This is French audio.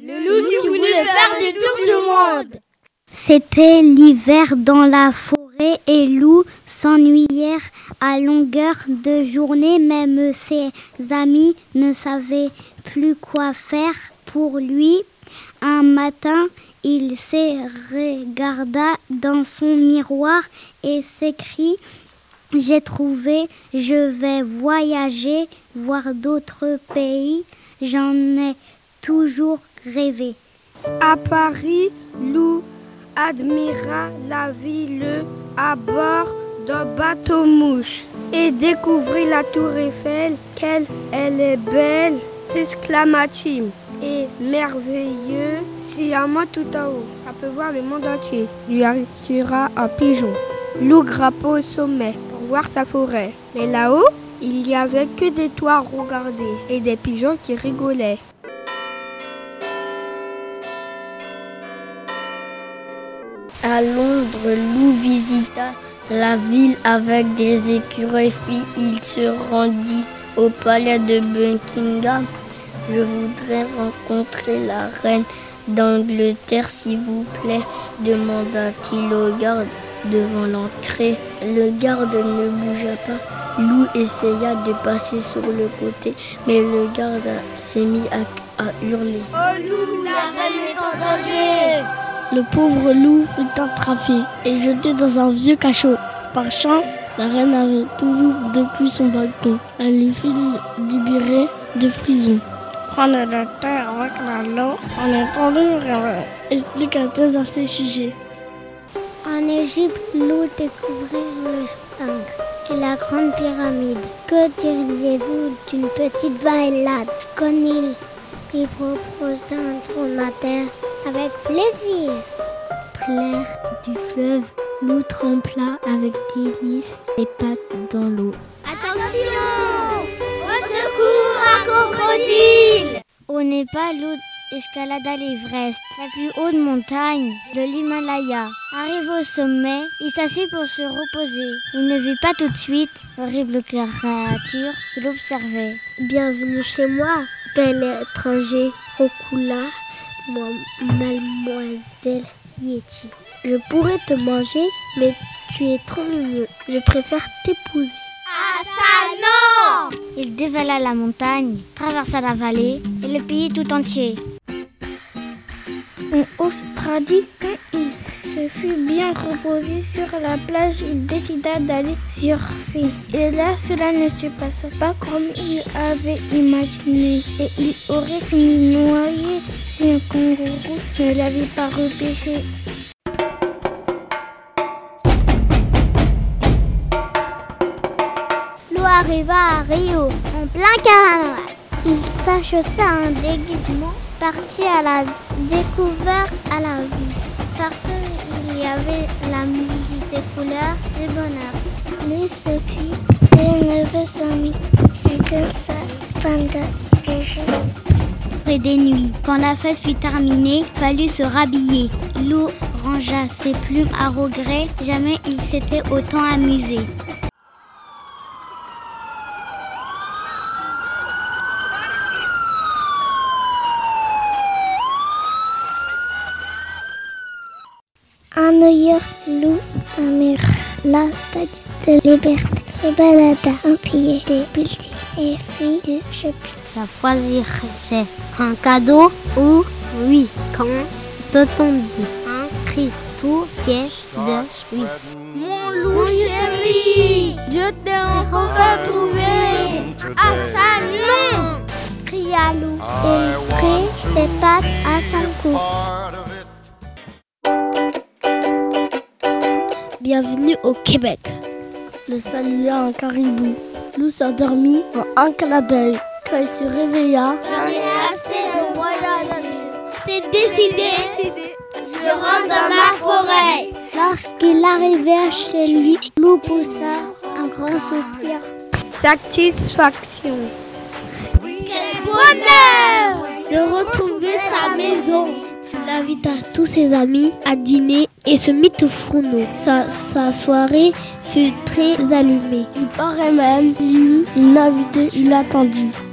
Le loup qui voulait faire du tour du monde. C'était l'hiver dans la forêt et Loup s'ennuyèrent à longueur de journée. Même ses amis ne savaient plus quoi faire pour lui. Un matin, il se regarda dans son miroir et s'écrit J'ai trouvé, je vais voyager, voir d'autres pays. J'en ai toujours rêvé. À Paris, Lou admira la ville à bord d'un bateau-mouche et découvrit la tour Eiffel. Qu'elle elle est belle, s'exclama-t-il. Et merveilleux, moi tout en haut, ça peut voir le monde entier. Lui assura un pigeon. Loup grappa au sommet pour voir sa forêt. Mais là-haut, il n'y avait que des toits regardés et des pigeons qui rigolaient. À Londres, Lou visita la ville avec des écureuils. Puis il se rendit au palais de Buckingham. Je voudrais rencontrer la reine d'Angleterre, s'il vous plaît, demanda-t-il au garde devant l'entrée. Le garde ne bougea pas. Lou essaya de passer sur le côté, mais le garde s'est mis à, à hurler. Oh Lou, la reine est en danger le pauvre loup fut attrapé et jeté dans un vieux cachot. Par chance, la reine avait tout vu depuis son balcon. Elle lui fit libérer de prison. Prenez la terre avec la l'eau en attendant rien. Expliqua-t-elle à ces sujets. En Égypte, Lou découvrit le sphinx et la grande pyramide. Que diriez-vous d'une petite bailade Conil lui proposa un trône à terre avec plaisir. Clair du fleuve, Lou trempla avec délice les pattes dans l'eau. Attention Au secours, un crocodile Au Népal, Lou escalada l'Everest, la plus haute montagne de l'Himalaya. Arrivé au sommet, il s'assit pour se reposer. Il ne vit pas tout de suite l'horrible créature qui l'observait. Bienvenue chez moi, bel étranger, Rokula, moi, mademoiselle Yeti. Je pourrais te manger, mais tu es trop mignon. Je préfère t'épouser. Ah ça non Il dévala la montagne, traversa la vallée et le pays tout entier. En Australie, se fut bien reposé sur la plage, il décida d'aller surfer. Et là, cela ne se passa pas comme il avait imaginé. Et il aurait fini noyé si un kangourou ne l'avait pas repêché. Lou arriva à Rio, en plein carnaval. Il s'acheta un déguisement, partit à la découverte à la y avait la musique des couleurs du bonheur. Les circuits des neuf amis étaient pendant des et nuits. Quand la fête fut terminée, fallut se rhabiller. Lou rangea ses plumes à regret. Jamais il s'était autant amusé. À New York, Lou amir la statue de liberté se balada en pied des buildings et fit du shopping. Ça choisir, c'est un cadeau ou oui. Quand dit un cri tout piège de oui. Mon loup chéri Je t'ai enfin trouvé Ah ça non Cria Lou et prit ses pattes à son cou. Bienvenue au Québec. Le salua un caribou. Lou s'endormit en un clin d'œil. Quand il se réveilla, J'en ai assez de C'est décidé Je rentre dans ma forêt Lorsqu'il arriva chez lui, Lou poussa un grand soupir. Satisfaction. Quel bonheur De retrouver sa maison. Il invita tous ses amis à dîner et se mit au fourneau. Sa, soirée fut très allumée. il paraît même, eut une invitée inattendue.